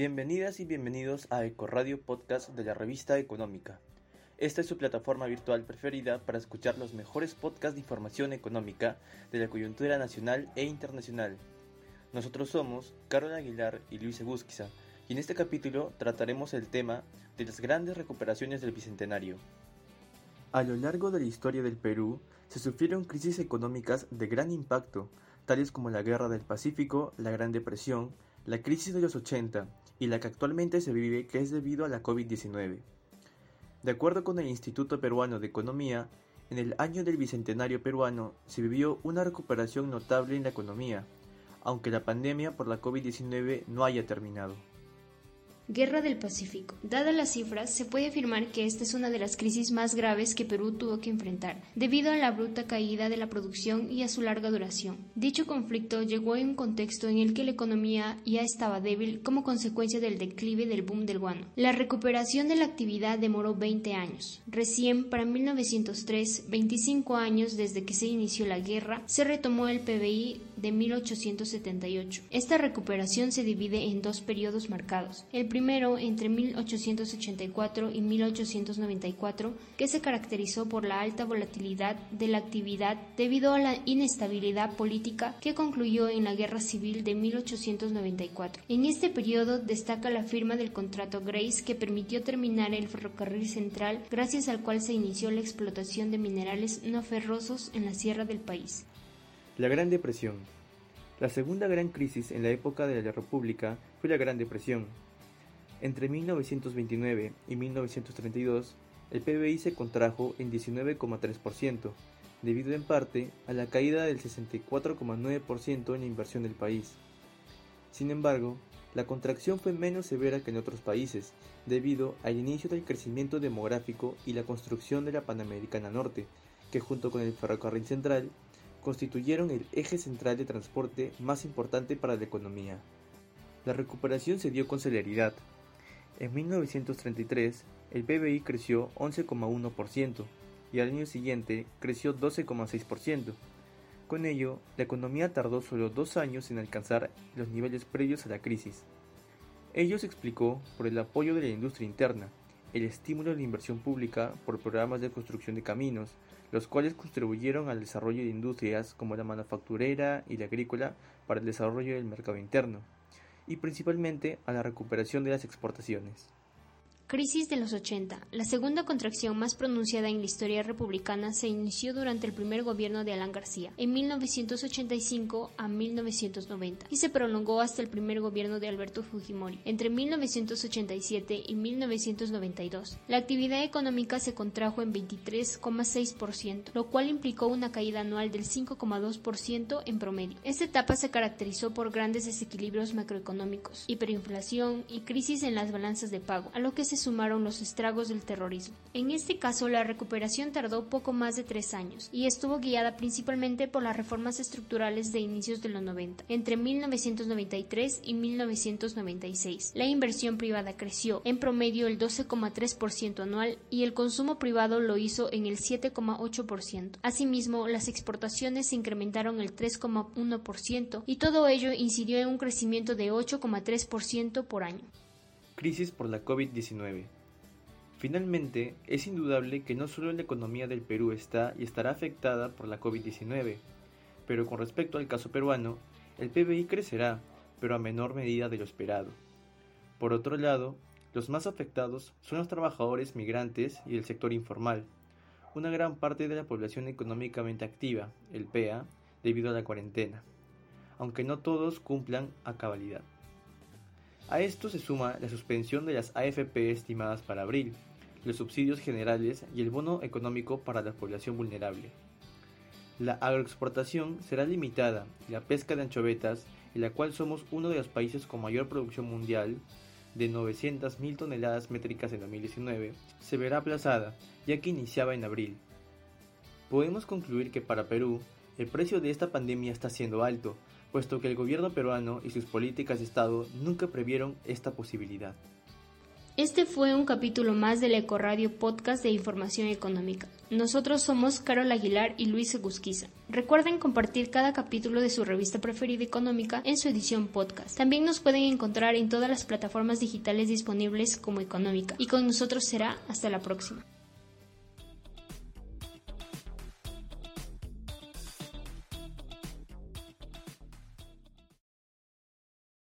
Bienvenidas y bienvenidos a Ecoradio Podcast de la revista Económica. Esta es su plataforma virtual preferida para escuchar los mejores podcasts de información económica de la coyuntura nacional e internacional. Nosotros somos Carol Aguilar y Luis Egusquiza, y en este capítulo trataremos el tema de las grandes recuperaciones del Bicentenario. A lo largo de la historia del Perú se sufrieron crisis económicas de gran impacto, tales como la Guerra del Pacífico, la Gran Depresión, la crisis de los 80 y la que actualmente se vive que es debido a la COVID-19. De acuerdo con el Instituto Peruano de Economía, en el año del Bicentenario peruano se vivió una recuperación notable en la economía, aunque la pandemia por la COVID-19 no haya terminado. Guerra del Pacífico. Dadas las cifras, se puede afirmar que esta es una de las crisis más graves que Perú tuvo que enfrentar, debido a la bruta caída de la producción y a su larga duración. Dicho conflicto llegó en un contexto en el que la economía ya estaba débil como consecuencia del declive del boom del guano. La recuperación de la actividad demoró 20 años. Recién, para 1903, 25 años desde que se inició la guerra, se retomó el PBI de 1878. Esta recuperación se divide en dos periodos marcados. El primero entre 1884 y 1894, que se caracterizó por la alta volatilidad de la actividad debido a la inestabilidad política que concluyó en la Guerra Civil de 1894. En este periodo destaca la firma del contrato Grace que permitió terminar el ferrocarril central gracias al cual se inició la explotación de minerales no ferrosos en la sierra del país. La Gran Depresión. La segunda gran crisis en la época de la República fue la Gran Depresión, entre 1929 y 1932, el PBI se contrajo en 19,3%, debido en parte a la caída del 64,9% en la inversión del país. Sin embargo, la contracción fue menos severa que en otros países, debido al inicio del crecimiento demográfico y la construcción de la Panamericana Norte, que junto con el ferrocarril central constituyeron el eje central de transporte más importante para la economía. La recuperación se dio con celeridad, en 1933, el PBI creció 11,1% y al año siguiente creció 12,6%. Con ello, la economía tardó solo dos años en alcanzar los niveles previos a la crisis. Ello se explicó por el apoyo de la industria interna, el estímulo de la inversión pública por programas de construcción de caminos, los cuales contribuyeron al desarrollo de industrias como la manufacturera y la agrícola para el desarrollo del mercado interno y principalmente a la recuperación de las exportaciones. Crisis de los 80. La segunda contracción más pronunciada en la historia republicana se inició durante el primer gobierno de Alan García, en 1985 a 1990, y se prolongó hasta el primer gobierno de Alberto Fujimori, entre 1987 y 1992. La actividad económica se contrajo en 23,6%, lo cual implicó una caída anual del 5,2% en promedio. Esta etapa se caracterizó por grandes desequilibrios macroeconómicos, hiperinflación y crisis en las balanzas de pago, a lo que se sumaron los estragos del terrorismo. En este caso, la recuperación tardó poco más de tres años y estuvo guiada principalmente por las reformas estructurales de inicios de los 90, entre 1993 y 1996. La inversión privada creció en promedio el 12,3% anual y el consumo privado lo hizo en el 7,8%. Asimismo, las exportaciones se incrementaron el 3,1% y todo ello incidió en un crecimiento de 8,3% por año crisis por la COVID-19. Finalmente, es indudable que no solo la economía del Perú está y estará afectada por la COVID-19, pero con respecto al caso peruano, el PBI crecerá, pero a menor medida de lo esperado. Por otro lado, los más afectados son los trabajadores migrantes y el sector informal, una gran parte de la población económicamente activa, el PEA, debido a la cuarentena, aunque no todos cumplan a cabalidad. A esto se suma la suspensión de las AFP estimadas para abril, los subsidios generales y el bono económico para la población vulnerable. La agroexportación será limitada y la pesca de anchovetas, en la cual somos uno de los países con mayor producción mundial, de 900.000 toneladas métricas en 2019, se verá aplazada, ya que iniciaba en abril. Podemos concluir que para Perú, el precio de esta pandemia está siendo alto, puesto que el gobierno peruano y sus políticas de Estado nunca previeron esta posibilidad. Este fue un capítulo más del Ecoradio Podcast de Información Económica. Nosotros somos Carol Aguilar y Luis Egusquiza. Recuerden compartir cada capítulo de su revista preferida económica en su edición podcast. También nos pueden encontrar en todas las plataformas digitales disponibles como Económica. Y con nosotros será hasta la próxima.